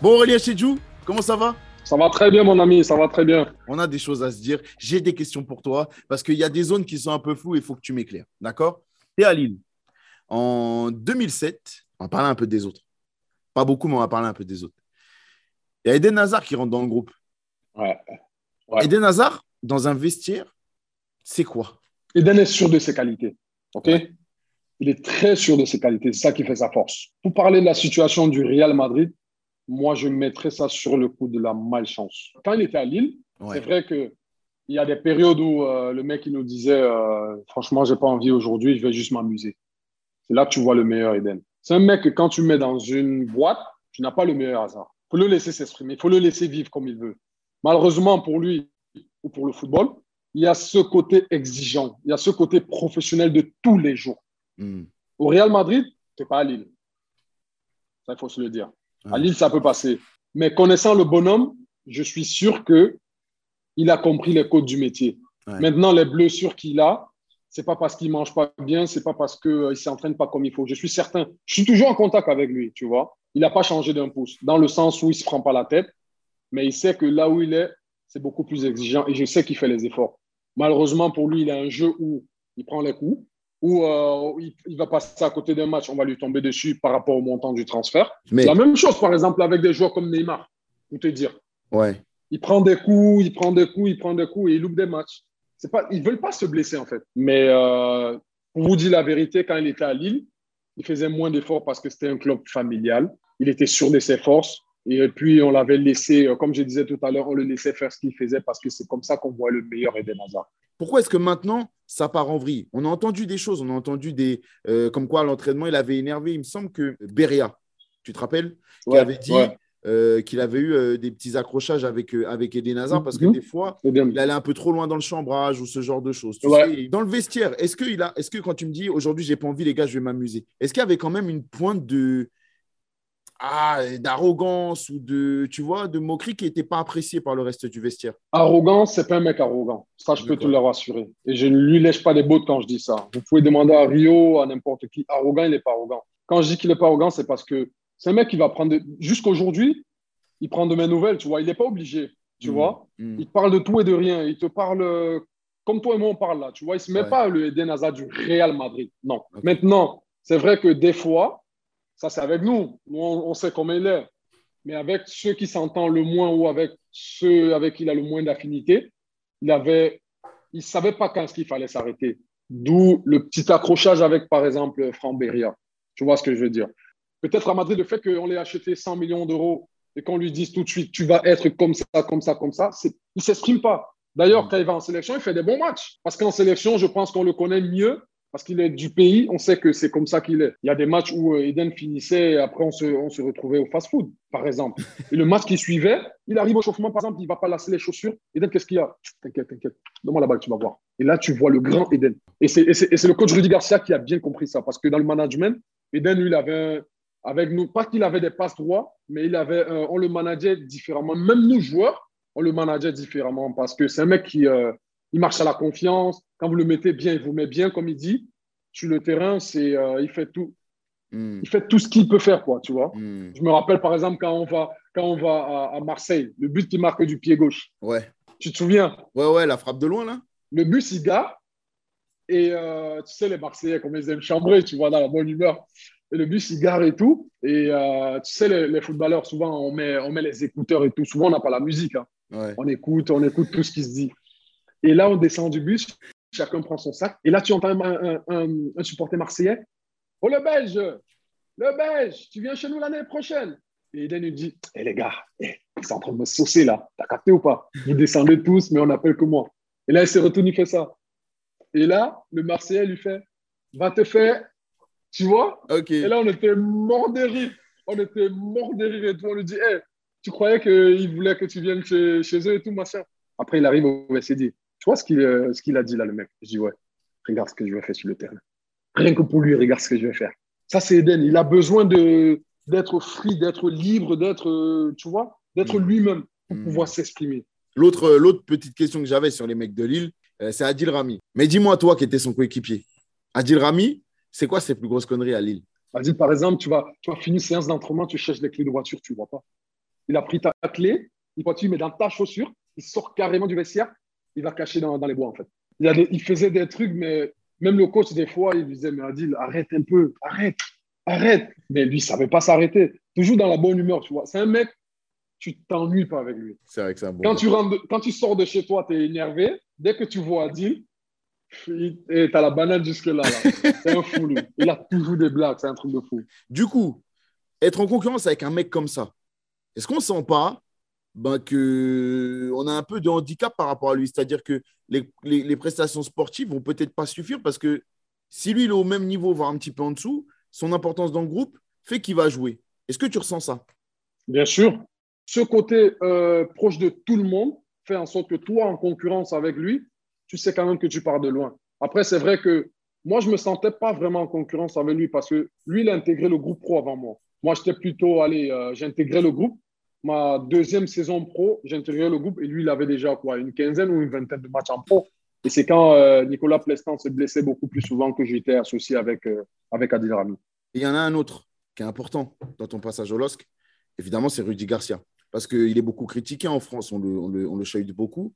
Bon, Aurélien Chedjou, comment ça va? Ça va très bien, mon ami, ça va très bien. On a des choses à se dire. J'ai des questions pour toi parce qu'il y a des zones qui sont un peu floues et il faut que tu m'éclaires. D'accord? Tu es à Lille. En 2007, on va parler un peu des autres. Pas beaucoup, mais on va parler un peu des autres. Il y a Eden Hazard qui rentre dans le groupe. Ouais. ouais. Eden Hazard, dans un vestiaire, c'est quoi? Eden est sûr de ses qualités. OK? Il est très sûr de ses qualités. C'est ça qui fait sa force. Pour parler de la situation du Real Madrid, moi, je mettrais ça sur le coup de la malchance. Quand il était à Lille, ouais. c'est vrai qu'il y a des périodes où euh, le mec il nous disait euh, Franchement, j'ai pas envie aujourd'hui, je vais juste m'amuser. C'est là que tu vois le meilleur Eden. C'est un mec que quand tu mets dans une boîte, tu n'as pas le meilleur hasard. Il faut le laisser s'exprimer, il faut le laisser vivre comme il veut. Malheureusement pour lui ou pour le football, il y a ce côté exigeant, il y a ce côté professionnel de tous les jours. Mm. Au Real Madrid, tu n'es pas à Lille. Ça, il faut se le dire. À Lille, ça peut passer. Mais connaissant le bonhomme, je suis sûr que il a compris les codes du métier. Ouais. Maintenant, les blessures qu'il a, c'est pas parce qu'il mange pas bien, c'est pas parce qu'il euh, s'entraîne pas comme il faut. Je suis certain. Je suis toujours en contact avec lui, tu vois. Il n'a pas changé d'un pouce, dans le sens où il se prend pas la tête, mais il sait que là où il est, c'est beaucoup plus exigeant et je sais qu'il fait les efforts. Malheureusement, pour lui, il a un jeu où il prend les coups, où euh, il, il, va passer à côté d'un match, on va lui tomber dessus par rapport au montant du transfert. Mais... La même chose, par exemple, avec des joueurs comme Neymar, pour te dire. Ouais. Il prend des coups, il prend des coups, il prend des coups et il loupe des matchs. C'est pas, ils ne veulent pas se blesser, en fait. Mais euh, pour vous dire la vérité, quand il était à Lille, il faisait moins d'efforts parce que c'était un club familial. Il était sûr de ses forces. Et puis, on l'avait laissé, comme je disais tout à l'heure, on le laissait faire ce qu'il faisait parce que c'est comme ça qu'on voit le meilleur Eden Hazard. Pourquoi est-ce que maintenant, ça part en vrille? On a entendu des choses, on a entendu des. Euh, comme quoi, à l'entraînement, il avait énervé. Il me semble que Beria, tu te rappelles? Qui ouais, avait dit ouais. euh, qu'il avait eu euh, des petits accrochages avec, avec Eden Hazard parce que Mhm. des fois, il allait un peu trop loin dans le chambrage ou ce genre de choses. Tu Ouais. sais, dans le vestiaire, est-ce que, il a, est-ce que quand tu me dis aujourd'hui, j'ai pas envie, les gars, je vais m'amuser, est-ce qu'il y avait quand même une pointe de. Ah, d'arrogance ou de, tu vois, de moquerie qui n'était pas appréciée par le reste du vestiaire. Arrogant, c'est pas un mec arrogant. Ça, je peux te le rassurer. Et je ne lui lèche pas des bottes quand je dis ça. Vous pouvez demander à Rio, à n'importe qui. Arrogant, il n'est pas arrogant. Quand je dis qu'il n'est pas arrogant, c'est parce que c'est un mec qui va prendre. de- Jusqu'aujourd'hui, il prend de mes nouvelles, tu vois. Il n'est pas obligé, tu Mm. vois. Mm. Il te parle de tout et de rien. Il te parle euh, comme toi et moi, on parle là. Tu vois, il ne se met Ouais. pas le Eden Hazard du Real Madrid. Non. Maintenant, c'est vrai que des fois, ça c'est avec nous. Nous, on, on sait comment il est. Mais avec ceux qui s'entendent le moins ou avec ceux avec qui il a le moins d'affinité, il avait, il savait pas quand est-ce qu'il fallait s'arrêter. D'où le petit accrochage avec, par exemple, Franck Beria. Tu vois ce que je veux dire? Peut-être à Madrid, le fait qu'on l'ait acheté 100 millions d'euros et qu'on lui dise tout de suite, tu vas être comme ça, comme ça, comme ça, il ne s'exprime pas. D'ailleurs, Mm. quand il va en sélection, il fait des bons matchs. Parce qu'en sélection, je pense qu'on le connaît mieux parce qu'il est du pays, on sait que c'est comme ça qu'il est. Il y a des matchs où euh, Eden finissait et après on se, on se retrouvait au fast-food, par exemple. Et le match qui suivait, il arrive au chauffement, par exemple, il ne va pas lasser les chaussures. Eden, qu'est-ce qu'il y a? T'inquiète, t'inquiète. Donne-moi la balle, tu vas voir. Et là, tu vois le grand Eden. Et c'est le coach Rudy Garcia qui a bien compris ça parce que dans le management, Eden, lui, il avait avec nous, pas qu'il avait des passes droits, mais il avait, on le manageait différemment. Même nous, joueurs, on le manageait différemment parce que c'est un mec qui euh, il marche à la confiance. Quand vous le mettez bien, il vous met bien, comme il dit. Sur le terrain, c'est, euh, il, fait tout, Mm. il fait tout ce qu'il peut faire, quoi, tu vois. Mm. Je me rappelle, par exemple, quand on va, quand on va à, à Marseille, le but qui marque du pied gauche. Ouais. Tu te souviens? Ouais, ouais, la frappe de loin, là Le bus, il gare. Et euh, tu sais, les Marseillais, comme ils aiment chambrer, tu vois, dans la bonne humeur. Et le bus, il gare et tout. Et euh, tu sais, les, les footballeurs, souvent, on met, on met les écouteurs et tout. Souvent, on n'a pas la musique. hein. Ouais. On écoute, on écoute tout ce qui se dit. Et là, on descend du bus, chacun prend son sac. Et là, tu entends un, un, un, un supporter marseillais. Oh, le Belge, le Belge, tu viens chez nous l'année prochaine. Et Eden nous dit, hé les gars, eh, c'est en train de me saucer là. T'as capté ou pas? Vous descendez tous, mais on n'appelle que moi. Et là, il s'est retourné, il fait ça. Et là, le Marseillais lui fait, va te faire, tu vois? Et là, on était mort de rire. On était mort de rire et tout. On lui dit, hey, tu croyais qu'ils voulaient que tu viennes chez, chez eux et tout, machin? Après, il arrive au VCD. Tu vois ce qu'il euh, ce qu'il a dit là, le mec? Je dis, ouais, regarde ce que je vais faire sur le terrain. Rien que pour lui, regarde ce que je vais faire. Ça, c'est Eden. Il a besoin d'être free, d'être libre, d'être, euh, tu vois, d'être Mm. lui-même pour Mm. pouvoir s'exprimer. L'autre, l'autre petite question que j'avais sur les mecs de Lille, euh, c'est Adil Rami. Mais dis-moi, toi qui étais son coéquipier, Adil Rami, c'est quoi ses plus grosses conneries à Lille? Vas-y, par exemple, tu vas, tu vas finir une séance d'entraînement, tu cherches les clés de voiture, tu ne vois pas. il a pris ta clé, il, il met dans ta chaussure, il sort carrément du vestiaire, il va cacher dans, les bois, en fait. Il, il, faisait des trucs, mais même le coach, des fois, il lui disait, mais Adil, arrête un peu, arrête, arrête. Mais lui, il ne savait pas s'arrêter. Toujours dans la bonne humeur, tu vois. C'est un mec, tu t'ennuies pas avec lui. C'est vrai que c'est un bon. Quand tu, rentres, quand tu sors de chez toi, tu es énervé. Dès que tu vois Adil, tu as la banane jusque-là. c'est un fou, lui. Il a toujours des blagues, c'est un truc de fou. Du coup, être en concurrence avec un mec comme ça, est-ce qu'on ne sent pas ben, qu'on a un peu de handicap par rapport à lui C'est-à-dire que les, prestations sportives vont peut-être pas suffire parce que si lui, est au même niveau, voire un petit peu en dessous, son importance dans le groupe fait qu'il va jouer. Est-ce que tu ressens ça? Bien sûr. Ce côté euh, proche de tout le monde fait en sorte que toi, en concurrence avec lui, tu sais quand même que tu pars de loin. Après, c'est vrai que moi, je ne me sentais pas vraiment en concurrence avec lui parce que lui, il a intégré le groupe pro avant moi. Moi, j'étais plutôt, allez, euh, j'ai intégré le groupe. Ma deuxième saison pro, j'ai intégré le groupe et lui, il avait déjà quoi, une quinzaine ou une vingtaine de matchs en pro. Et c'est quand euh, Nicolas Plestan se blessait beaucoup plus souvent que j'étais associé avec, euh, avec Adil Rami. Il y en a un autre qui est important dans ton passage au LOSC. Évidemment, c'est Rudy Garcia. Parce qu'il est beaucoup critiqué en France, on le, on le, on le chahute beaucoup.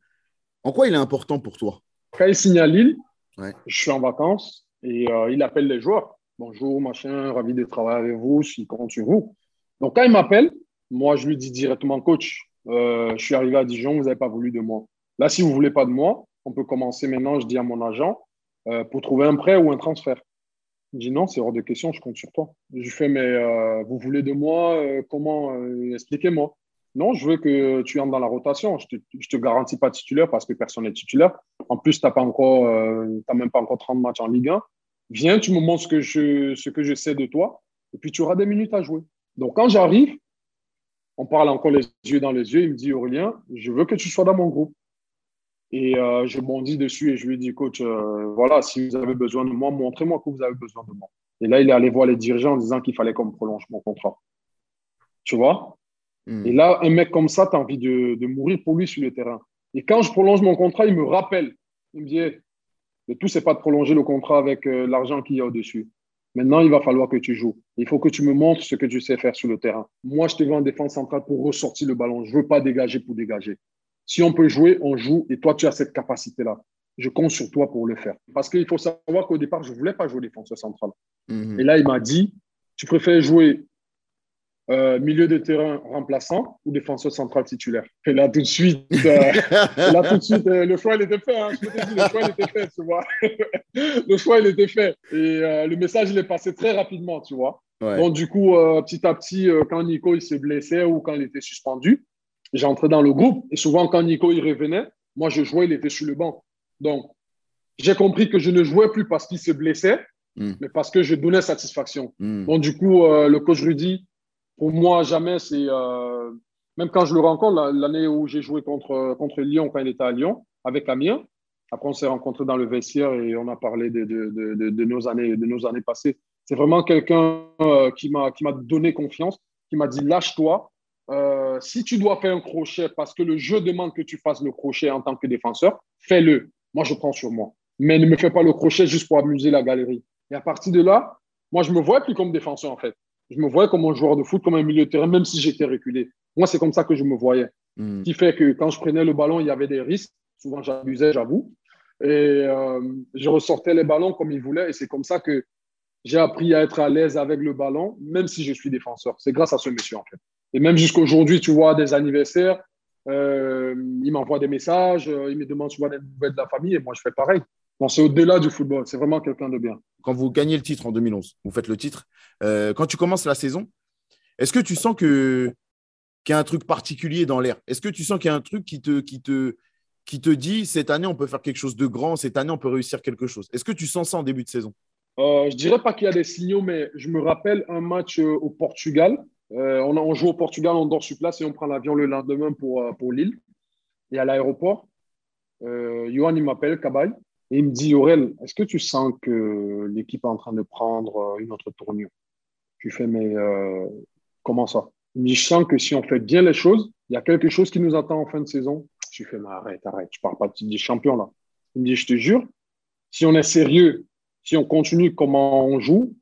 En quoi il est important pour toi? Quand il signe à Lille, je suis en vacances et il appelle les joueurs bonjour, machin, ravi de travailler avec vous, je suis compte sur vous. Donc, quand il m'appelle, moi, je lui dis directement, coach, euh, je suis arrivé à Dijon, vous n'avez pas voulu de moi. Là, si vous ne voulez pas de moi, on peut commencer maintenant, je dis à mon agent, euh, pour trouver un prêt ou un transfert. Il dit non, c'est hors de question, je compte sur toi. Je lui fais, mais euh, vous voulez de moi, comment Expliquez-moi. Non, je veux que tu entres dans la rotation. Je ne te, te, garantis pas titulaire parce que personne n'est titulaire. En plus, tu n'as même pas encore 30 matchs en Ligue 1. Viens, tu me montres ce que, je, ce que je sais de toi, et puis tu auras des minutes à jouer. Donc, quand j'arrive, on parle encore les yeux dans les yeux. Il me dit, Aurélien, je veux que tu sois dans mon groupe. Et euh, je bondis dessus et je lui dis, coach, euh, voilà, si vous avez besoin de moi, montrez-moi que vous avez besoin de moi. Et là, il est allé voir les dirigeants en disant qu'il fallait qu'on prolonge mon contrat. Tu vois? Hmm. Et là, un mec comme ça, tu as envie de, de, mourir pour lui sur le terrain. Et quand je prolonge mon contrat, il me rappelle. Il me dit, le tout, c'est pas de prolonger le contrat avec euh, l'argent qu'il y a au-dessus. Maintenant, il va falloir que tu joues. Il faut que tu me montres ce que tu sais faire sur le terrain. Moi, je te veux en défense centrale pour ressortir le ballon. Je veux pas dégager pour dégager. Si on peut jouer, on joue. Et toi, tu as cette capacité-là. Je compte sur toi pour le faire. Parce qu'il faut savoir qu'au départ, je voulais pas jouer défenseur central. Mhm. Et là, il m'a dit, tu préfères jouer euh, milieu de terrain remplaçant ou défenseur central titulaire. Et là, tout de suite, euh, là, tout de suite euh, le choix, il était fait. Hein. Je te dis, le choix, il était fait, tu vois. le choix, il était fait. Et le message, il est passé très rapidement, tu vois. Donc, du coup, petit à petit, quand Nico, il s'est blessé ou quand il était suspendu, j'entrais dans le groupe. Et souvent, quand Nico, il revenait, moi, je jouais, il était sur le banc. Donc, j'ai compris que je ne jouais plus parce qu'il se blessait, hmm. mais parce que je donnais satisfaction. Hmm. Donc, du coup, le coach Rudy, pour moi, jamais, c'est. Euh, même quand je le rencontre, l'année où j'ai joué contre, contre Lyon, quand il était à Lyon, avec Amiens, après on s'est rencontrés dans le vestiaire et on a parlé de, de, de, nos, années, de nos années passées. C'est vraiment quelqu'un euh, qui m'a donné confiance, qui m'a dit lâche-toi. Euh, si tu dois faire un crochet parce que le jeu demande que tu fasses le crochet en tant que défenseur, fais-le. Moi, je prends sur moi. Mais ne me fais pas le crochet juste pour amuser la galerie. Et à partir de là, moi, je me vois plus comme défenseur, en fait je me voyais comme un joueur de foot, comme un milieu de terrain, même si j'étais reculé. Moi, c'est comme ça que je me voyais. Hmm. Ce qui fait que quand je prenais le ballon, il y avait des risques. Souvent, j'abusais, j'avoue. Et euh, je ressortais les ballons comme il voulait. Et c'est comme ça que j'ai appris à être à l'aise avec le ballon, même si je suis défenseur. C'est grâce à ce monsieur, en fait. Et même jusqu'aujourd'hui, tu vois, des anniversaires, euh, il m'envoie des messages, euh, il me demande vois, des nouvelles de la famille, et moi, je fais pareil c'est au-delà du football. C'est vraiment quelqu'un de bien. Quand vous gagnez le titre en 2011, vous faites le titre. Euh, quand tu commences la saison, est-ce que tu sens que qu'il y a un truc particulier dans l'air? Est-ce que tu sens qu'il y a un truc qui te, qui, te, qui te dit cette année, on peut faire quelque chose de grand, cette année, on peut réussir quelque chose? Est-ce que tu sens ça en début de saison? Euh, Je dirais pas qu'il y a des signaux, mais je me rappelle un match euh, au Portugal. Euh, on, on, joue au Portugal, on dort sur place et on prend l'avion le lendemain pour, pour Lille. Et à l'aéroport, Johan, il m'appelle, Cabaye. Et il me dit, Aurel, est-ce que tu sens que l'équipe est en train de prendre euh, une autre tournure? Tu fais, mais euh, comment ça? Il me dit, je sens que si on fait bien les choses, il y a quelque chose qui nous attend en fin de saison. Je fais, mais arrête, arrête, je parle pas de champion là. Il me dit, je te jure, si on est sérieux, si on continue comment on joue,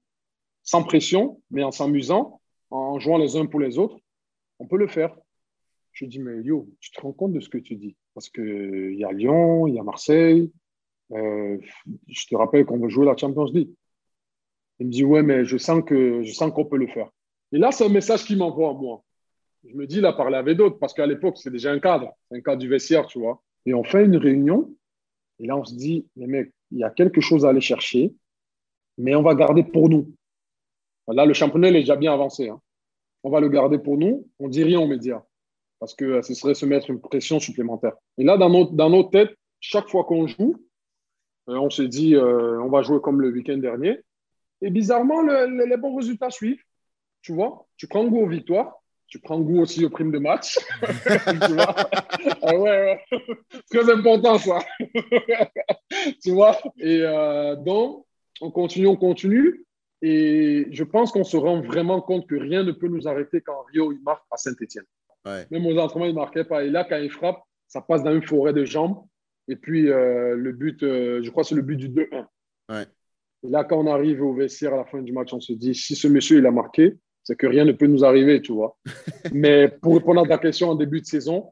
sans pression, mais en s'amusant, en jouant les uns pour les autres, on peut le faire. Je lui dis, mais yo, tu te rends compte de ce que tu dis? Parce qu'il y a Lyon, il y a Marseille. Euh, je te rappelle qu'on veut jouer la Champions League. Il me dit, ouais, mais je sens que je sens qu'on peut le faire. Et là, c'est un message qui m'envoie à moi. Je me dis, il a parlé avec d'autres, parce qu'à l'époque, c'est déjà un cadre, un cadre du vestiaire, tu vois. Et on fait une réunion, et là, on se dit, mais mec, il y a quelque chose à aller chercher, mais on va garder pour nous. Là, le championnat est déjà bien avancé. Hein. On va le garder pour nous, on dit rien aux médias, parce que euh, ce serait se mettre une pression supplémentaire. Et là, dans notre, dans notre tête, chaque fois qu'on joue, on s'est dit, euh, on va jouer comme le week-end dernier. Et bizarrement, les bons résultats suivent. Tu vois, tu prends goût aux victoires, tu prends goût aussi aux primes de match. tu vois ah ouais, ouais. Très important, ça. tu vois Et euh, donc, on continue, on continue. Et je pense qu'on se rend vraiment compte que rien ne peut nous arrêter quand Rio il marque à Saint-Etienne. Même aux entraînements, il ne marquait pas. Et là, quand il frappe, ça passe dans une forêt de jambes. Et puis, euh, le but, euh, je crois que c'est le but du 2-1. Et là, quand on arrive au vestiaire à la fin du match, on se dit, si ce monsieur, il a marqué, c'est que rien ne peut nous arriver, tu vois. Mais pour répondre à ta question en début de saison,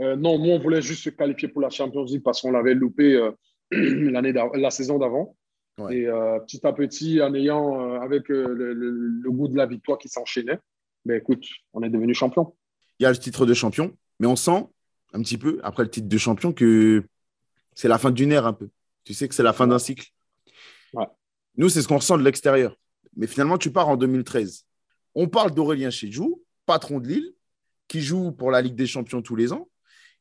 euh, non, nous, on voulait juste se qualifier pour la Champions League parce qu'on l'avait loupé l'année la saison d'avant. Et petit à petit, en ayant, avec le, le, goût de la victoire qui s'enchaînait, ben, écoute, on est devenu champion. Il y a le titre de champion, mais on sent un petit peu, après le titre de champion, que c'est la fin d'une ère un peu. Tu sais que c'est la fin d'un cycle. Nous, c'est ce qu'on ressent de l'extérieur. Mais finalement, tu pars en 2013. On parle d'Aurélien Chedjou, patron de Lille, qui joue pour la Ligue des Champions tous les ans,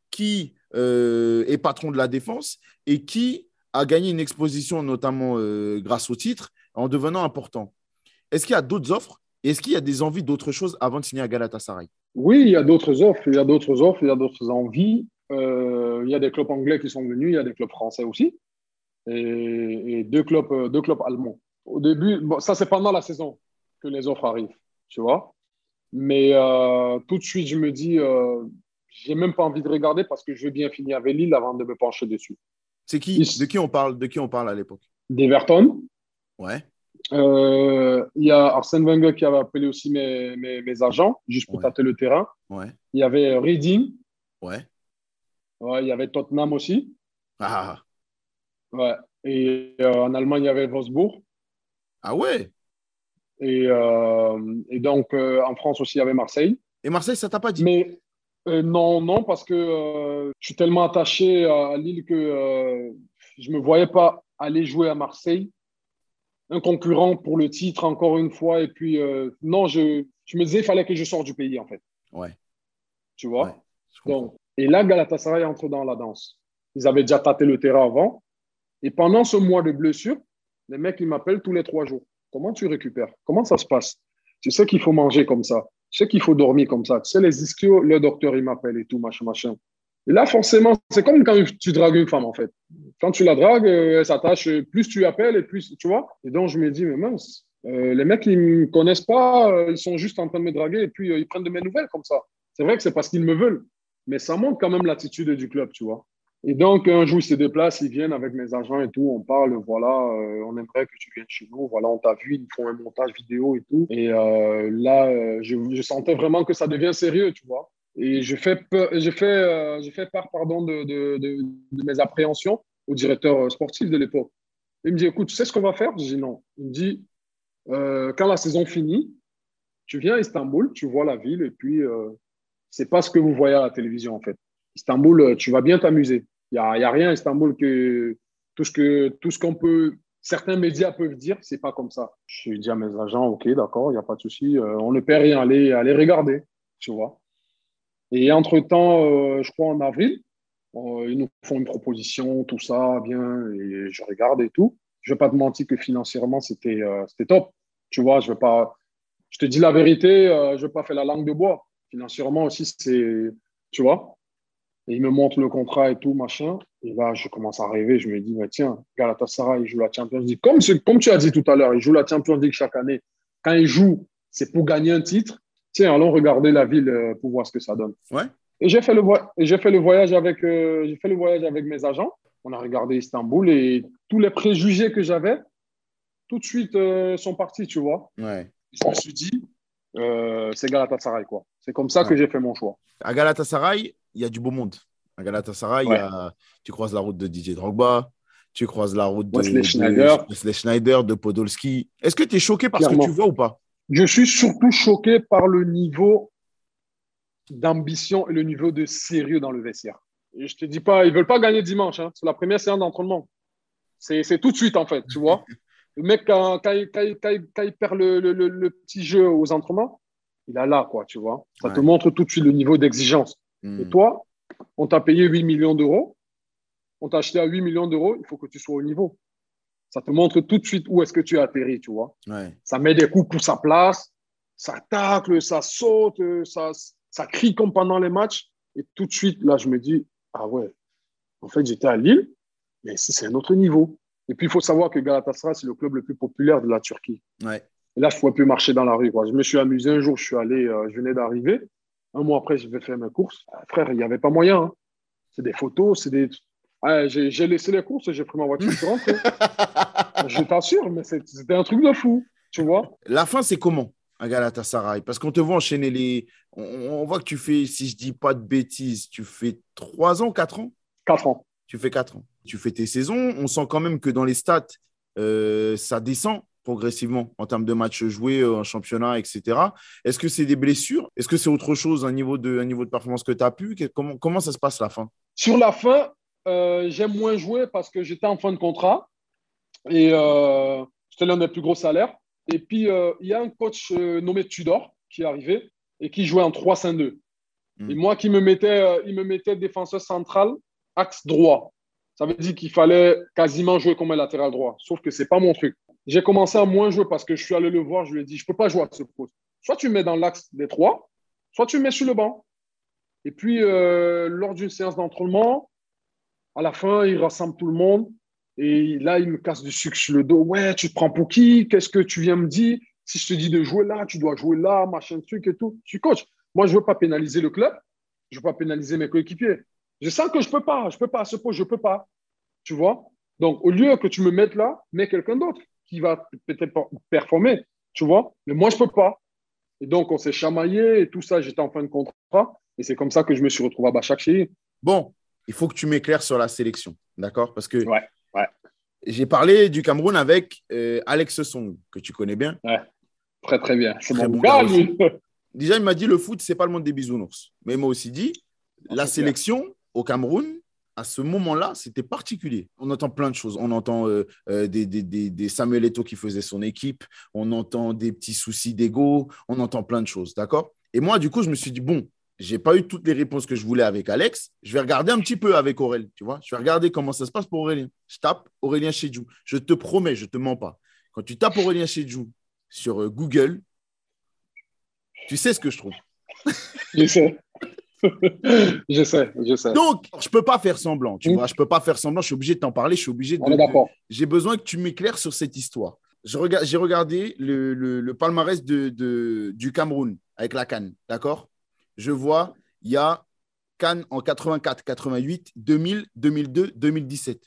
qui euh, est patron de la défense et qui a gagné une exposition, notamment euh, grâce au titre, en devenant important. Est-ce qu'il y a d'autres offres? Est-ce qu'il y a des envies d'autres choses avant de signer à Galatasaray? Oui, il y a d'autres offres, il y a d'autres offres, il y a d'autres envies. Euh, il y a des clubs anglais qui sont venus, il y a des clubs français aussi, et, deux, clubs, euh, deux clubs allemands. Au début, ça c'est pendant la saison que les offres arrivent, tu vois. Mais euh, tout de suite, je me dis, euh, j'ai même pas envie de regarder parce que je veux bien finir avec Lille avant de me pencher dessus. C'est qui De qui on parle De qui on parle à l'époque? D'Everton. Ouais. Il y a Arsène Wenger qui avait appelé aussi mes, mes, agents, juste pour tâter le terrain. Ouais. Il y avait Reading. Ouais. Ouais, il y avait Tottenham aussi. Ah. Ouais. Et euh, en Allemagne, il y avait Wolfsburg. Ah ouais? Et, euh, et donc, euh, en France aussi, il y avait Marseille. Et Marseille, ça t'a pas dit? Mais non, non, parce que je suis tellement attaché à Lille que je ne me voyais pas aller jouer à Marseille. Un concurrent pour le titre, encore une fois. Et puis, non, je, je me disais, il fallait que je sorte du pays, en fait. Ouais. Tu vois? Donc, et là, Galatasaray entre dans la danse. Ils avaient déjà tâté le terrain avant. Et pendant ce mois de blessure, les mecs, ils m'appellent tous les trois jours. Comment tu récupères? Comment ça se passe? Tu sais qu'il faut manger comme ça. Tu sais qu'il faut dormir comme ça. Tu sais, les ischios, le docteur, il m'appelle et tout, machin, machin. Et là, forcément, c'est comme quand tu dragues une femme, en fait. Quand tu la dragues, euh, elle s'attache, plus tu appelles et plus, tu vois. Et donc, je me dis, mais mince, euh, les mecs, ils ne me connaissent pas, euh, ils sont juste en train de me draguer et puis ils prennent de mes nouvelles comme ça. C'est vrai que c'est parce qu'ils me veulent mais ça montre quand même l'attitude du club, tu vois. Et donc, un jour, ils se déplacent, ils viennent avec mes agents et tout, on parle, voilà, euh, on aimerait que tu viennes chez nous, voilà, on t'a vu, ils font un montage vidéo et tout. Et euh, là, euh, je, sentais vraiment que ça devient sérieux, tu vois. Et je fais, je fais, je fais part pardon, de, de, de, mes appréhensions au directeur sportif de l'époque. Il me dit, écoute, tu sais ce qu'on va faire? Je dis non. Il me dit, quand la saison finit, tu viens à Istanbul, tu vois la ville et puis c'est pas ce que vous voyez à la télévision, en fait. Istanbul, euh, tu vas bien t'amuser. Il n'y a, rien à Istanbul que tout ce que tout ce qu'on peut, certains médias peuvent dire, c'est pas comme ça. Je dis à mes agents, ok, d'accord, il n'y a pas de souci, euh, on ne perd rien, allez, allez regarder, tu vois. Et entre-temps, euh, je crois en avril, ils nous font une proposition, tout ça, bien, et je regarde et tout. Je ne vais pas te mentir que financièrement, c'était c'était top. Tu vois, je vais pas, je te dis la vérité, je ne vais pas faire la langue de bois financièrement aussi, c'est, tu vois. Et il me montre le contrat et tout, machin. Et là, je commence à rêver. Je me dis, mais tiens, Galatasaray, il joue la Champions League. Comme, comme tu as dit tout à l'heure, il joue la Champions League chaque année. Quand il joue, c'est pour gagner un titre. Tiens, allons regarder la ville euh, pour voir ce que ça donne. Ouais. Et j'ai fait, le j'ai fait le voyage avec, euh, j'ai fait le voyage avec mes agents. On a regardé Istanbul et tous les préjugés que j'avais, tout de suite, euh, sont partis, tu vois. Ouais. Je me suis dit, c'est Galatasaray, quoi C'est comme ça que j'ai fait mon choix. À Galatasaray, il y a du beau monde. À Galatasaray, tu croises la route de DJ Drogba, tu croises la route de Schneider, de, Schneider, de Podolski. Est-ce que tu es choqué par ce que tu vois ou pas? Je suis surtout choqué par le niveau d'ambition et le niveau de sérieux dans le vestiaire. Et je te dis pas, ils veulent pas gagner dimanche. Hein. C'est la première séance d'entraînement. C'est tout de suite, en fait, tu vois. Le mec, quand, quand, il, perd le, petit jeu aux entraînements, il a là, quoi, tu vois. Ça te montre tout de suite le niveau d'exigence. Hmm. Et toi, on t'a payé 8 millions d'euros, on t'a acheté à 8 millions d'euros, il faut que tu sois au niveau. Ça te montre tout de suite où est-ce que tu as atterri, tu vois. Ça met des coups pour sa place, ça tacle, ça saute, ça, ça crie comme pendant les matchs. Et tout de suite, là, je me dis, ah ouais, en fait, j'étais à Lille, mais ici, c'est un autre niveau. Et puis, il faut savoir que Galatasaray, c'est le club le plus populaire de la Turquie. Ouais. Là, je ne pouvais plus marcher dans la rue. Quoi. Je me suis amusé un jour, je suis allé, euh, je venais d'arriver. Un mois après, je vais faire mes courses. Ah, frère, il n'y avait pas moyen. Hein. C'est des photos, c'est des. Ah, j'ai laissé les courses, j'ai pris ma voiture, je suis rentré. je t'assure, mais c'était un truc de fou, tu vois. La fin, c'est comment à Galatasaray? Parce qu'on te voit enchaîner les. On, voit que tu fais, si je dis pas de bêtises, tu fais 3 ans, 4 ans? 4 ans. Tu fais 4 ans. Tu fais tes saisons. On sent quand même que dans les stats, euh, ça descend progressivement en termes de matchs joués euh, en championnat, etc. Est-ce que c'est des blessures? Est-ce que c'est autre chose, un niveau de, un niveau de performance que tu as pu comment, comment ça se passe la fin? Sur la fin, euh, j'aime moins jouer parce que j'étais en fin de contrat et euh, c'était l'un des plus gros salaires. Et puis, il y a un coach nommé Tudor qui est arrivé et qui jouait en 3-5-2. Hmm. Et moi, qui me mettait, il me mettait défenseur central, axe droit. Ça veut dire qu'il fallait quasiment jouer comme un latéral droit. Sauf que ce n'est pas mon truc. J'ai commencé à moins jouer parce que je suis allé le voir. Je lui ai dit, je ne peux pas jouer à ce poste. Soit tu me mets dans l'axe des trois, soit tu me mets sur le banc. Et puis, euh, lors d'une séance d'entraînement, à la fin, il rassemble tout le monde. Et là, il me casse du sucre sur le dos. Ouais, tu te prends pour qui? Qu'est-ce que tu viens me dire? Si je te dis de jouer là, tu dois jouer là, machin, truc et tout. Je suis coach. Moi, je ne veux pas pénaliser le club. Je ne veux pas pénaliser mes coéquipiers. Je sens que je ne peux pas, je ne peux pas, à ce poste, je ne peux pas. Tu vois? Donc, au lieu que tu me mettes là, mets quelqu'un d'autre qui va peut-être performer, tu vois Mais moi, je ne peux pas. Et donc, on s'est chamaillé et tout ça, j'étais en fin de contrat. Et c'est comme ça que je me suis retrouvé à Bachak chez Bon, il faut que tu m'éclaires sur la sélection, d'accord? Parce que ouais, ouais. j'ai parlé du Cameroun avec euh, Alex Song, que tu connais bien. Ouais, très très bien. C'est mon gars, lui. Déjà, il m'a dit le foot, c'est pas le monde des bisounours. Mais il m'a aussi dit la sélection, au Cameroun, à ce moment-là, c'était particulier. On entend plein de choses. On entend euh, euh, des, des, Samuel Eto'o qui faisait son équipe. On entend des petits soucis d'ego. On entend plein de choses. D'accord? Et moi, du coup, je me suis dit, bon, j'ai pas eu toutes les réponses que je voulais avec Alex. Je vais regarder un petit peu avec Aurélien. Tu vois Je vais regarder comment ça se passe pour Aurélien. Je tape Aurélien Chedjou. Je te promets, je te mens pas. Quand tu tapes Aurélien Chedjou sur euh, Google, tu sais ce que je trouve. Je sais. je sais, je sais. Donc, je peux pas faire semblant, tu mm. vois. Je peux pas faire semblant. Je suis obligé de t'en parler. Je suis obligé de. On est d'accord. J'ai besoin que tu m'éclaires sur cette histoire. J'ai regardé le, le, palmarès de, de, du Cameroun avec la Cannes, d'accord? Je vois, il y a Cannes en 84, 88, 2000, 2002, 2017.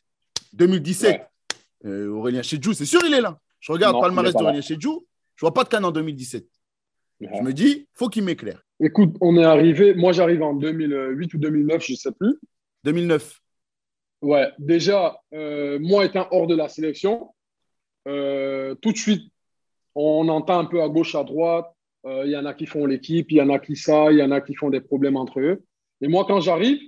2017, Aurélien Chedjou, c'est sûr, il est là. Je regarde le palmarès d'Aurélien Chedjou, je vois pas de Cannes en 2017. Je me dis, faut qu'il m'éclaire. Écoute, on est arrivé, moi j'arrive en 2008 ou 2009, je ne sais plus. 2009. Ouais, déjà, euh, moi étant hors de la sélection, euh, tout de suite, on entend un peu à gauche, à droite. Euh, il y en a qui font l'équipe, il y en a qui ça, il y en a qui font des problèmes entre eux. Et moi, quand j'arrive,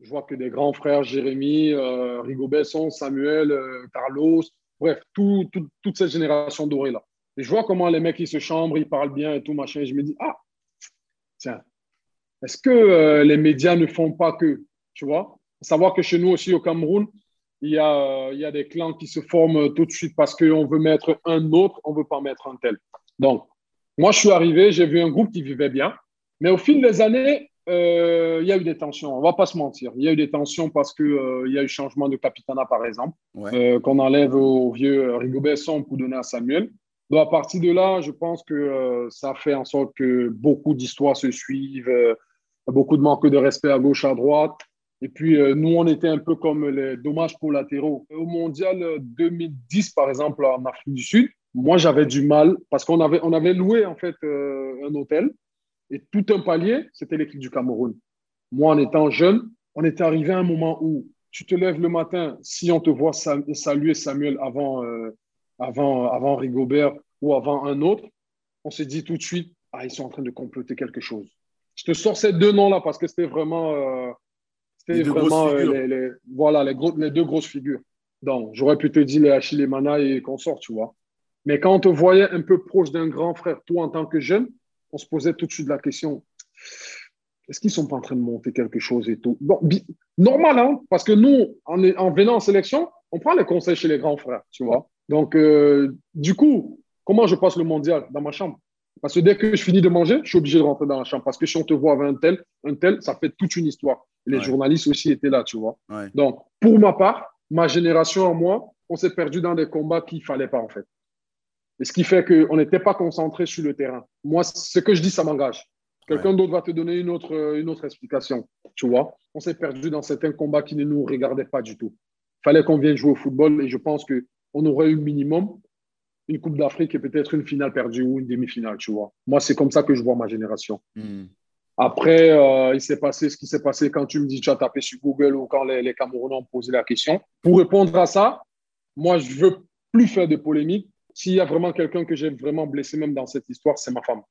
je vois que des grands frères, Jérémy, Rigo Besson, Samuel, Carlos, bref, toute cette génération dorée là. Et je vois comment les mecs, ils se chambrent, ils parlent bien et tout, machin. Et je me dis, ah, tiens, est-ce que euh, les médias ne font pas que, tu vois? Savoir que chez nous aussi au Cameroun, il y, a, euh, il y a des clans qui se forment tout de suite parce qu'on veut mettre un autre, on ne veut pas mettre un tel. Donc, moi, je suis arrivé, j'ai vu un groupe qui vivait bien, mais au fil des années, euh, il y a eu des tensions. On ne va pas se mentir. Il y a eu des tensions parce qu'il il y a eu changement de capitana, par exemple, qu'on enlève au vieux Rigo Besson pour donner à Samuel. Donc, à partir de là, je pense que euh, ça fait en sorte que beaucoup d'histoires se suivent, euh, beaucoup de manque de respect à gauche, à droite. Et puis, euh, nous, on était un peu comme les dommages collatéraux. Au mondial 2010, par exemple, en Afrique du Sud, moi, j'avais du mal parce qu'on avait, avait loué, en fait, un hôtel. Et tout un palier, c'était l'équipe du Cameroun. Moi, en étant jeune, on était arrivé à un moment où tu te lèves le matin, si on te voit saluer Samuel avant, avant, avant Rigobert ou avant un autre, on s'est dit tout de suite, ah, ils sont en train de comploter quelque chose. Je te sors ces deux noms-là parce que c'était vraiment, euh, c'était vraiment euh, les, voilà, les, les, deux grosses figures. Donc, j'aurais pu te dire les Achille Mana et consorts, tu vois. Mais quand on te voyait un peu proche d'un grand frère, toi en tant que jeune, on se posait tout de suite la question est-ce qu'ils sont pas en train de monter quelque chose et tout? Bon, normal, hein, parce que nous, en, en, venant en sélection, on prend les conseils chez les grands frères, tu vois. Donc, euh, du coup, comment je passe le mondial dans ma chambre? Parce que dès que je finis de manger, je suis obligé de rentrer dans la chambre. Parce que si on te voit avec un tel, un tel, ça fait toute une histoire. les journalistes aussi étaient là, tu vois. Donc, pour ma part, ma génération en moi, on s'est perdu dans des combats qu'il ne fallait pas, en fait. Et ce qui fait qu'on n'était pas concentré sur le terrain. Moi, ce que je dis, ça m'engage. Quelqu'un d'autre va te donner une autre, euh, une autre explication. Tu vois, on s'est perdu dans certains combats qui ne nous regardaient pas du tout. Il fallait qu'on vienne jouer au football et je pense qu'on aurait eu minimum une Coupe d'Afrique et peut-être une finale perdue ou une demi-finale, tu vois. Moi, c'est comme ça que je vois ma génération. Hmm. Après, euh, il s'est passé ce qui s'est passé quand tu me dis tu as tapé sur Google ou quand les, les Camerounais ont posé la question. Pour répondre à ça, moi, je veux plus faire de polémique. S'il y a vraiment quelqu'un que j'ai vraiment blessé même dans cette histoire, c'est ma femme.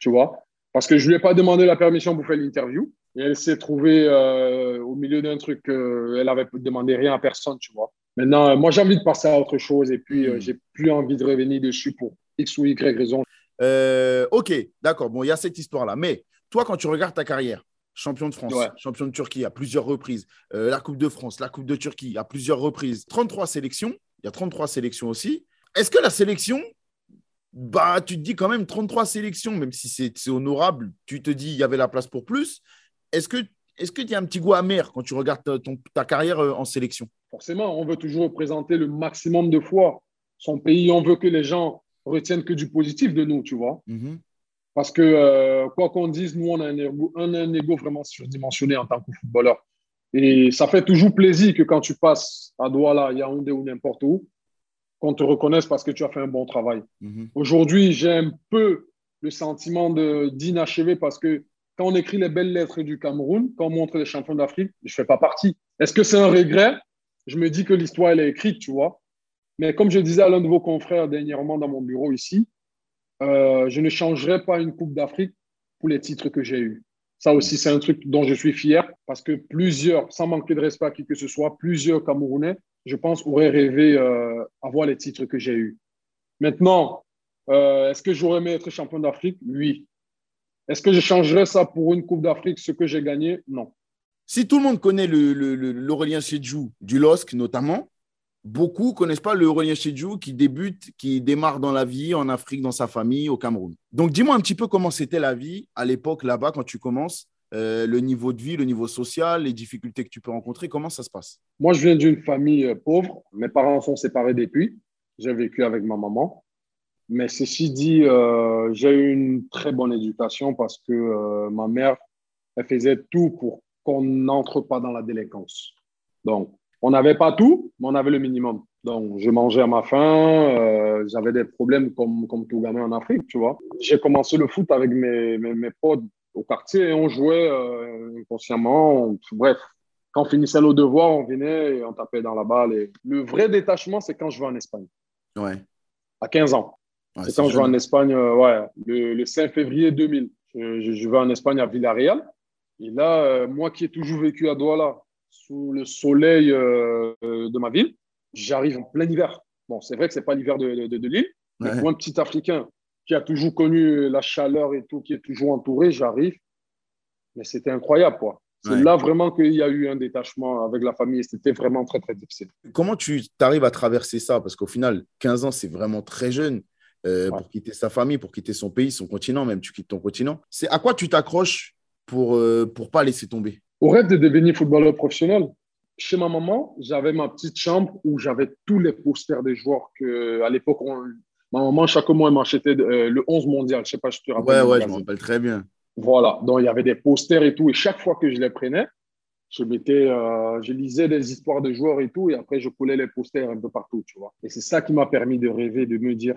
Tu vois parce que je ne lui ai pas demandé la permission pour faire l'interview. Et elle s'est trouvée euh, au milieu d'un truc, euh, elle n'avait demandé rien à personne, tu vois. Maintenant, euh, moi, j'ai envie de passer à autre chose et puis je hmm. j'ai plus envie de revenir dessus pour X ou Y raison. ok, d'accord. Bon, il y a cette histoire-là. Mais toi, quand tu regardes ta carrière, champion de France, champion de Turquie à plusieurs reprises, la Coupe de France, la Coupe de Turquie à plusieurs reprises, 33 sélections, il y a 33 sélections aussi. Est-ce que la sélection, bah, tu te dis quand même 33 sélections, même si c'est honorable, tu te dis il y avait la place pour plus. Est-ce que est-ce qu'il y a un petit goût amer quand tu regardes ta, carrière euh, en sélection? Forcément, on veut toujours représenter le maximum de fois son pays. On veut que les gens retiennent que du positif de nous, tu vois. Mm-hmm. Parce que, euh, quoi qu'on dise, nous, on a un ego, un ego vraiment surdimensionné en tant que footballeur. Et ça fait toujours plaisir que quand tu passes à Douala, Yaoundé ou n'importe où, qu'on te reconnaisse parce que tu as fait un bon travail. Mhm. Aujourd'hui, j'ai un peu le sentiment d'inachevé parce que quand on écrit les belles lettres du Cameroun, quand on montre les champions d'Afrique, je ne fais pas partie. Est-ce que c'est un regret? Je me dis que l'histoire, elle est écrite, tu vois. Mais comme je disais à l'un de vos confrères dernièrement dans mon bureau ici, euh, je ne changerai pas une Coupe d'Afrique pour les titres que j'ai eus. Ça aussi, c'est un truc dont je suis fier parce que plusieurs, sans manquer de respect à qui que ce soit, plusieurs Camerounais je pense, aurait rêvé euh, avoir les titres que j'ai eus. Maintenant, euh, est-ce que j'aurais aimé être champion d'Afrique? Oui. Est-ce que je changerais ça pour une Coupe d'Afrique, ce que j'ai gagné? Non. Si tout le monde connaît l'Aurélien Chedjou du LOSC notamment, beaucoup ne connaissent pas l'Aurélien Chedjou qui débute, qui démarre dans la vie en Afrique, dans sa famille, au Cameroun. Donc dis-moi un petit peu comment c'était la vie à l'époque là-bas quand tu commences euh, le niveau de vie, le niveau social, les difficultés que tu peux rencontrer, comment ça se passe? Moi, je viens d'une famille euh, pauvre. Mes parents sont séparés depuis. J'ai vécu avec ma maman. Mais ceci dit, euh, j'ai eu une très bonne éducation parce que ma mère, elle faisait tout pour qu'on n'entre pas dans la délinquance. Donc, on n'avait pas tout, mais on avait le minimum. Donc, je mangeais à ma faim, j'avais des problèmes comme, comme tout gamin en Afrique, tu vois. J'ai commencé le foot avec mes, mes, mes potes au quartier et on jouait euh, inconsciemment. bref, quand on finissait nos devoirs, on venait et on tapait dans la balle. Et le vrai détachement, c'est quand je vais en Espagne. Ouais. À 15 ans. c'est quand je vais en Espagne, euh, ouais, le, 5 février 2000. Je, vais en Espagne à Villarreal. Et là, euh, moi qui ai toujours vécu à Douala, sous le soleil de ma ville, j'arrive en plein hiver. Bon, c'est vrai que ce n'est pas l'hiver de, de, l'île, mais pour un petit Africain qui a toujours connu la chaleur et tout, qui est toujours entouré, j'arrive. Mais c'était incroyable, quoi. C'est là vraiment qu'il y a eu un détachement avec la famille c'était vraiment très, très difficile. Comment tu arrives à traverser ça? Parce qu'au final, 15 ans, c'est vraiment très jeune euh, pour quitter sa famille, pour quitter son pays, son continent, même tu quittes ton continent. C'est à quoi tu t'accroches pour ne euh, pas laisser tomber Au rêve de devenir footballeur professionnel. Chez ma maman, j'avais ma petite chambre où j'avais tous les posters des joueurs que à l'époque on, Ma maman, chaque mois, elle m'achetait euh, le 11 mondial. Je ne sais pas si tu te rappelles. Ouais, ouais, je me rappelle très bien. Voilà. Donc, il y avait des posters et tout. Et chaque fois que je les prenais, je mettais, euh, je lisais des histoires de joueurs et tout. Et après, je collais les posters un peu partout, tu vois. Et c'est ça qui m'a permis de rêver, de me dire,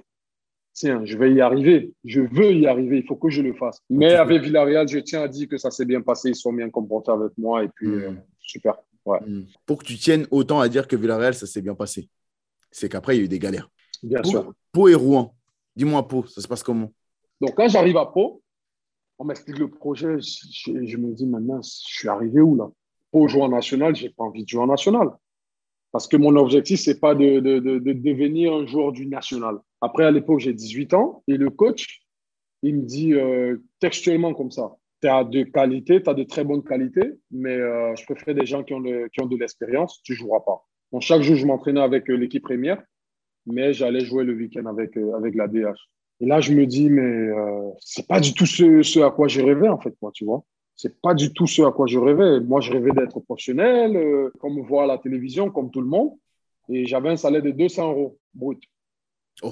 tiens, je vais y arriver, je veux y arriver, il faut que je le fasse. Mais avec Villarreal, je tiens à dire que ça s'est bien passé, ils sont bien comportés avec moi et puis euh, super. Ouais. Pour que tu tiennes autant à dire que Villarreal, ça s'est bien passé, c'est qu'après, il y a eu des galères. Bien sûr. Pau et Rouen, dis-moi Pau, ça se passe comment? Donc, quand j'arrive à Pau, on m'explique le projet, je, me dis maintenant, je suis arrivé où là? Pau joue en national, j'ai pas envie de jouer en national. Parce que mon objectif, c'est pas de, de, de, de, devenir un joueur du national. Après, à l'époque, j'ai 18 ans et le coach, il me dit euh, textuellement comme ça tu as de qualité, tu as de très bonnes qualités, mais euh, je préfère des gens qui ont, qui ont de l'expérience, tu ne joueras pas. Donc, chaque jour, je m'entraînais avec euh, l'équipe première, mais j'allais jouer le week-end avec, avec la DH. Et là, je me dis, mais euh, c'est pas du tout ce, ce, à quoi je rêvais, en fait, moi, tu vois. C'est pas du tout ce à quoi je rêvais. Moi, je rêvais d'être professionnel, comme on voit à la télévision, comme tout le monde. Et j'avais un salaire de 200 euros brut. Oh.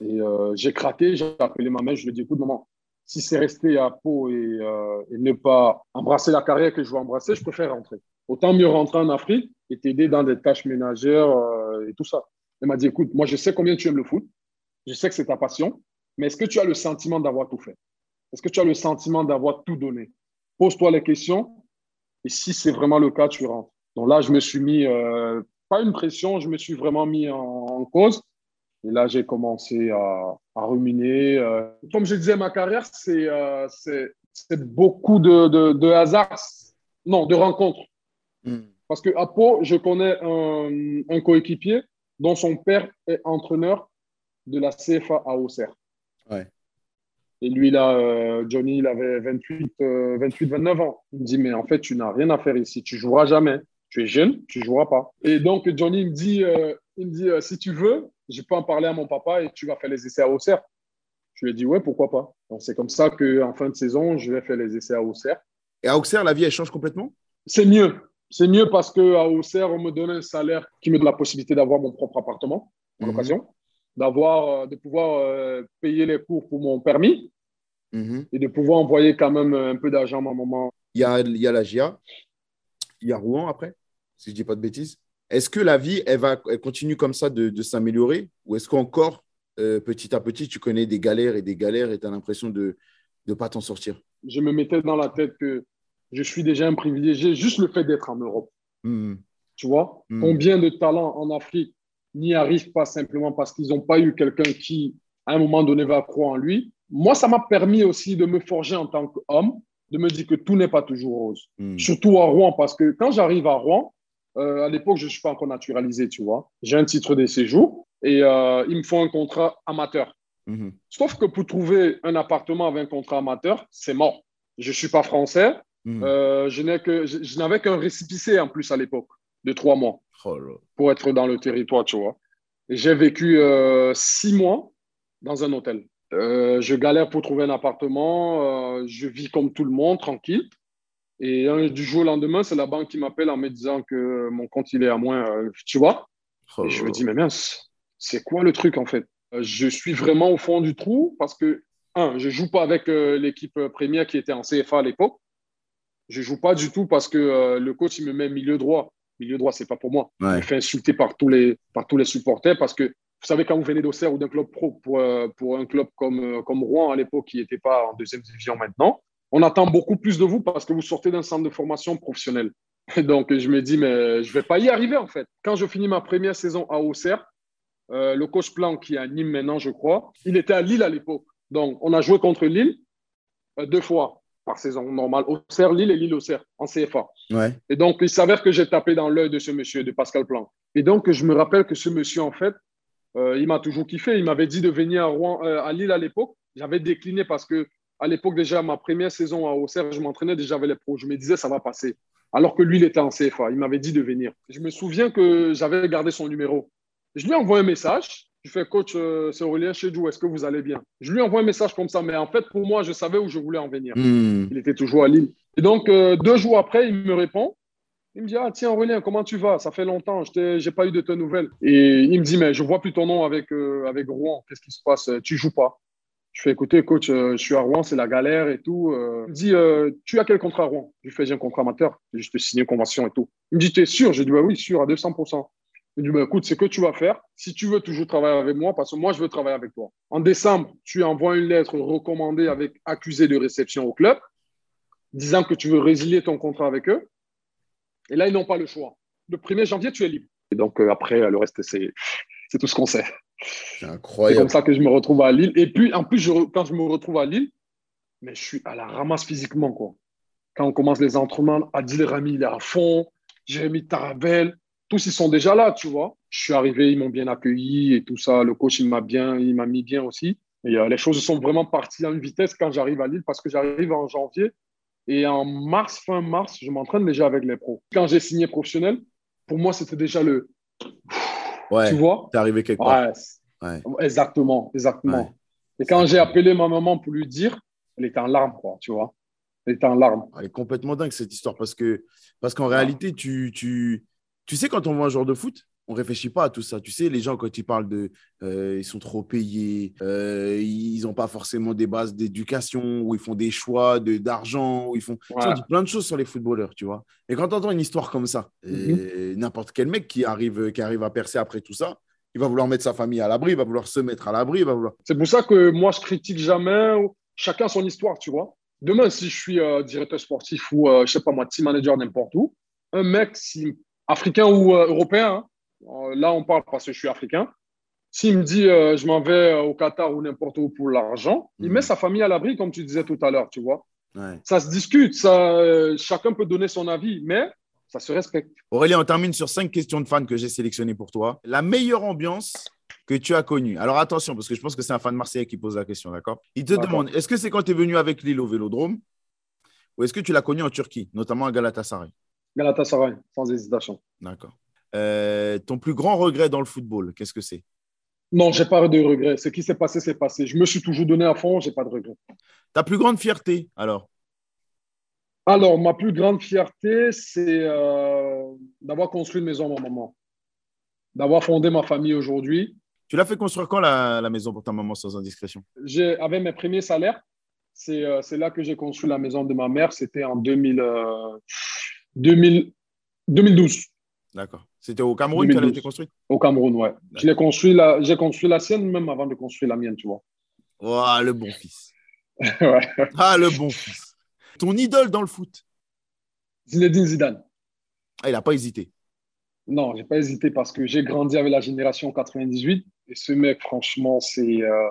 Et euh, j'ai craqué, j'ai appelé ma mère, je lui ai dit, écoute, maman, si c'est rester à et, euh, et, ne pas embrasser la carrière que je veux embrasser, je préfère rentrer. Autant mieux rentrer en Afrique et t'aider dans des tâches ménagères euh, et tout ça. Elle m'a dit, écoute, moi, je sais combien tu aimes le foot, je sais que c'est ta passion, mais est-ce que tu as le sentiment d'avoir tout fait? Est-ce que tu as le sentiment d'avoir tout donné? Pose-toi les questions et si c'est vraiment le cas, tu rentres. Donc là, je me suis mis, pas une pression, je me suis vraiment mis en cause et là, j'ai commencé à, à ruminer. Euh. Comme je disais, ma carrière, c'est euh, beaucoup de, de, de hasard, non, de rencontres. Hmm. Parce qu'à Pau, je connais un, un coéquipier dont son père est entraîneur de la CFA à Auxerre. Ouais. Et lui, là, euh, Johnny, il avait 28, 28, 29 ans. Il me dit, mais en fait, tu n'as rien à faire ici. Tu joueras jamais. Tu es jeune, tu joueras pas. Et donc, Johnny me dit, il me dit si tu veux, je peux en parler à mon papa et tu vas faire les essais à Auxerre. Je lui ai dit, ouais, pourquoi pas. Donc, c'est comme ça qu'en fin de saison, je vais faire les essais à Auxerre. Et à Auxerre, la vie, elle change complètement? C'est mieux. C'est mieux parce qu'à Auxerre, on me donne un salaire qui me donne la possibilité d'avoir mon propre appartement en occasion, d'avoir, euh, de pouvoir euh, payer les cours pour mon permis mhm. et de pouvoir envoyer quand même un peu d'argent à ma maman. Il y a, il y a la GIA, il y a Rouen après, si je ne dis pas de bêtises. Est-ce que la vie, elle, va, continue comme ça de, s'améliorer? Ou est-ce qu'encore, euh, petit à petit, tu connais des galères et des galères et tu as l'impression de ne pas t'en sortir? Je me mettais dans la tête que je suis déjà un privilégié, juste le fait d'être en Europe. Mmh. Tu vois? Mmh. Combien de talents en Afrique n'y arrivent pas simplement parce qu'ils n'ont pas eu quelqu'un qui, à un moment donné, va croire en lui? Moi, ça m'a permis aussi de me forger en tant qu'homme, de me dire que tout n'est pas toujours rose. Mmh. Surtout à Rouen, parce que quand j'arrive à Rouen, euh, à l'époque, je ne suis pas encore naturalisé, tu vois. J'ai un titre de séjour et euh, il me faut un contrat amateur. Mhm. Sauf que pour trouver un appartement avec un contrat amateur, c'est mort. Je ne suis pas français. Mhm. Euh, je n'avais qu'un récipicé en plus à l'époque, de trois mois, oh pour être dans le territoire, tu vois. J'ai vécu six mois dans un hôtel. je galère pour trouver un appartement. je vis comme tout le monde, tranquille. Et du jour au lendemain, c'est la banque qui m'appelle en me disant que mon compte, il est à moins, euh, tu vois? Oh et je me dis, mais mince, c'est quoi le truc en fait? Euh, Je suis vraiment au fond du trou parce que, un, je joue pas avec euh, l'équipe première qui était en CFA à l'époque. Je joue pas du tout parce que le coach, il me met milieu droit. Milieu droit, c'est pas pour moi. Il me fait insulter par tous les, par tous les supporters parce que vous savez, quand vous venez d'Auxerre ou d'un club pro pour, pour un club comme, comme Rouen à l'époque qui n'était pas en deuxième division maintenant, on attend beaucoup plus de vous parce que vous sortez d'un centre de formation professionnel. donc, je me dis, mais je ne vais pas y arriver en fait. Quand je finis ma première saison à Auxerre, euh, le coach Plan, qui est à Nîmes maintenant, je crois, il était à Lille à l'époque. Donc, on a joué contre Lille euh, deux fois par saison normale. Auxerre, Lille et Lille Auxerre en CFA. Et donc, il s'avère que j'ai tapé dans l'œil de ce monsieur, de Pascal Plan. Et donc, je me rappelle que ce monsieur, en fait, euh, il m'a toujours kiffé. Il m'avait dit de venir à, Rouen, à Lille à l'époque. J'avais décliné parce que à l'époque, déjà, ma première saison à Auxerre, je m'entraînais déjà avec les pros. Je me disais, ça va passer. Alors que lui, il était en CFA. Il m'avait dit de venir. Je me souviens que j'avais gardé son numéro. Je lui envoie un message. Je fais, coach, euh, c'est Aurélien Chedjou, est-ce que vous allez bien? Je lui envoie un message comme ça. Mais en fait, pour moi, je savais où je voulais en venir. Hmm. Il était toujours à Lille. Et donc, euh, deux jours après, il me répond. Il me dit, ah tiens Aurélien, comment tu vas? Ça fait longtemps, je n'ai pas eu de tes nouvelles. Et il me dit, mais je vois plus ton nom avec, euh, avec Rouen. Qu'est-ce qui se passe? Tu joues pas je fais écouter, coach, euh, je suis à Rouen, c'est la galère et tout. Euh. Il me dit, euh, tu as quel contrat à Rouen? Je lui fais, j'ai un contrat amateur, j'ai juste signé une convention et tout. Il me dit, tu es sûr? Je dis, bah oui, sûr, à 200%. Il dit, bah, écoute, c'est que tu vas faire. Si tu veux toujours travailler avec moi, parce que moi, je veux travailler avec toi. En décembre, tu envoies une lettre recommandée avec accusé de réception au club, disant que tu veux résilier ton contrat avec eux. Et là, ils n'ont pas le choix. Le 1er janvier, tu es libre. Et donc, après, le reste, c'est, c'est tout ce qu'on sait. C'est incroyable. C'est comme ça que je me retrouve à Lille. Et puis, en plus, je, quand je me retrouve à Lille, mais je suis à la ramasse physiquement. Quoi. Quand on commence les entraînements, Adil Rami, il est à fond. Jérémy Taravel, tous ils sont déjà là, tu vois. Je suis arrivé, ils m'ont bien accueilli et tout ça. Le coach, il m'a bien, il m'a mis bien aussi. Et euh, les choses sont vraiment parties à une vitesse quand j'arrive à Lille parce que j'arrive en janvier et en mars, fin mars, je m'entraîne déjà avec les pros. Quand j'ai signé professionnel, pour moi, c'était déjà le. Ouais, tu vois? T'es arrivé quelque part. Ouais, Exactement, exactement. Et quand j'ai appelé ma maman pour lui dire, elle était en larmes, quoi, tu vois. Elle était en larmes. Elle est complètement dingue cette histoire parce que parce qu'en réalité, tu, tu, tu sais, quand on voit un joueur de foot, on réfléchit pas à tout ça. Tu sais, les gens, quand ils parlent de euh, ils sont trop payés, euh, ils n'ont pas forcément des bases d'éducation, ou ils font des choix d'argent, ou ils font on dit plein de choses sur les footballeurs, tu vois. Et quand tu entends une histoire comme ça, mhm. n'importe quel mec qui arrive, qui arrive à percer après tout ça, il va vouloir mettre sa famille à l'abri, il va vouloir se mettre à l'abri, va vouloir. C'est pour ça que moi, je critique jamais. Chacun son histoire, tu vois. Demain, si je suis euh, directeur sportif ou, je sais pas moi, team manager n'importe où, un mec, si, africain ou européen, hein, euh, là, on parle parce que je suis africain. S'il me dit euh, je m'en vais au Qatar ou n'importe où pour l'argent, il mhm. met sa famille à l'abri, comme tu disais tout à l'heure, tu vois. Ça se discute, ça, euh, chacun peut donner son avis, mais ça se respecte. Aurélien, on termine sur cinq questions de fans que j'ai sélectionnées pour toi. La meilleure ambiance que tu as connue. Alors attention, parce que je pense que c'est un fan marseillais qui pose la question, d'accord? Il te demande est-ce que c'est quand tu es venu avec Lille au vélodrome? Ou est-ce que tu l'as connu en Turquie, notamment à Galatasaray? Galatasaray, sans hésitation. D'accord. Euh, ton plus grand regret dans le football, qu'est-ce que c'est? Non, j'ai pas de regret. Ce qui s'est passé, c'est passé. Je me suis toujours donné à fond, j'ai pas de regret. Ta plus grande fierté, alors? Alors, ma plus grande fierté, c'est euh, d'avoir construit une maison à ma maman, d'avoir fondé ma famille aujourd'hui. Tu l'as fait construire quand la, maison pour ta maman, sans indiscrétion? Avec mes premiers salaires, euh, c'est là que j'ai construit la maison de ma mère. C'était en 2000, 2012. D'accord. C'était au Cameroun qu'elle a été construite? Au Cameroun, ouais. J'ai construit, la, construit la sienne même avant de construire la mienne, tu vois. Oh, le bon fils. ouais. Ah, le bon fils. Ton idole dans le foot? Zinedine Zidane. Ah, il n'a pas hésité. Non, j'ai pas hésité parce que j'ai grandi avec la génération 98 et ce mec, franchement, c'est. Euh,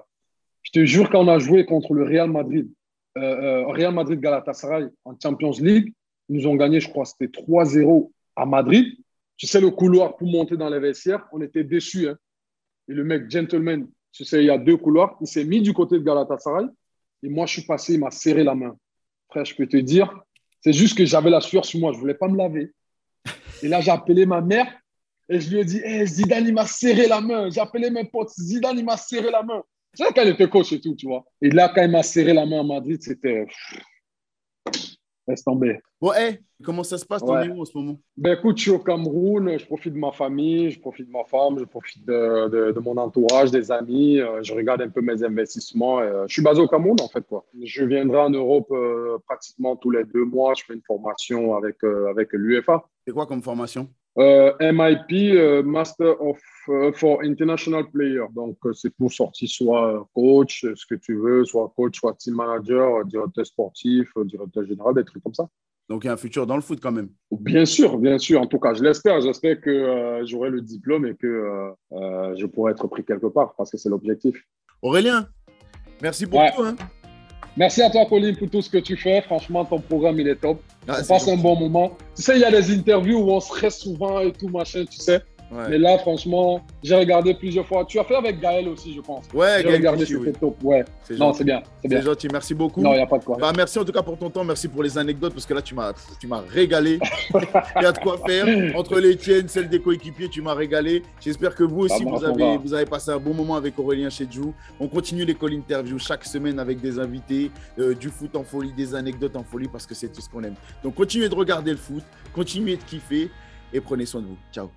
je te jure, quand on a joué contre le Real Madrid, euh, euh, Real Madrid Galatasaray en Champions League, ils nous ont gagné, je crois, c'était 3-0 à Madrid. Tu sais, le couloir pour monter dans les vestiaires, on était déçus. Hein. Et le mec, gentleman, tu sais, il y a deux couloirs. Il s'est mis du côté de Galatasaray. Et moi, je suis passé, il m'a serré la main. Frère, je peux te dire, c'est juste que j'avais la sueur sur moi. Je ne voulais pas me laver. Et là, j'ai appelé ma mère et je lui ai dit hey, Zidane, il m'a serré la main. J'ai appelé mes potes Zidane, il m'a serré la main. Sais, quand il était coach et tout, tu vois. Et là, quand il m'a serré la main à Madrid, c'était. Laisse tomber. Bon, hey, comment ça se passe ton niveau en ce moment? Ben, Écoute, je suis au Cameroun, je profite de ma famille, je profite de ma femme, je profite de, de, mon entourage, des amis, euh, je regarde un peu mes investissements. Euh, je suis basé au Cameroun, en fait. Quoi. Je viendrai en Europe euh, pratiquement tous les deux mois. Je fais une formation avec, avec l'UFA. C'est quoi comme formation? MIP, Master of for International Player. Donc, c'est pour sortir soit coach, ce que tu veux, soit coach, soit team manager, directeur sportif, directeur général, des trucs comme ça. Donc, il y a un futur dans le foot quand même. Bien sûr, bien sûr. En tout cas, je l'espère. J'espère que euh, j'aurai le diplôme et que euh, euh, je pourrai être pris quelque part parce que c'est l'objectif. Aurélien, merci beaucoup. Hein. Merci à toi, Colin, pour tout ce que tu fais. Franchement, ton programme, il est top. Ah, on passe un bon moment. Tu sais, il y a des interviews où on se reste souvent et tout, machin, tu sais. Mais là, franchement, j'ai regardé plusieurs fois. Tu as fait avec Gaël aussi, je pense. Ouais, J'ai regardé, c'était top. Ouais. Non, c'est bien. C'est bien. gentil. Merci beaucoup. Non, il n'y a pas de quoi. Bah, merci en tout cas pour ton temps. Merci pour les anecdotes parce que là, tu m'as, tu m'as régalé. Il y a de quoi faire. Entre les tiennes, celles des coéquipiers, tu m'as régalé. J'espère que vous aussi, vous, avez, vous avez passé un bon moment avec Aurélien chez Jou. On continue les call interviews chaque semaine avec des invités, euh, du foot en folie, des anecdotes en folie parce que c'est tout ce qu'on aime. Donc, continuez de regarder le foot, continuez de kiffer et prenez soin de vous. Ciao.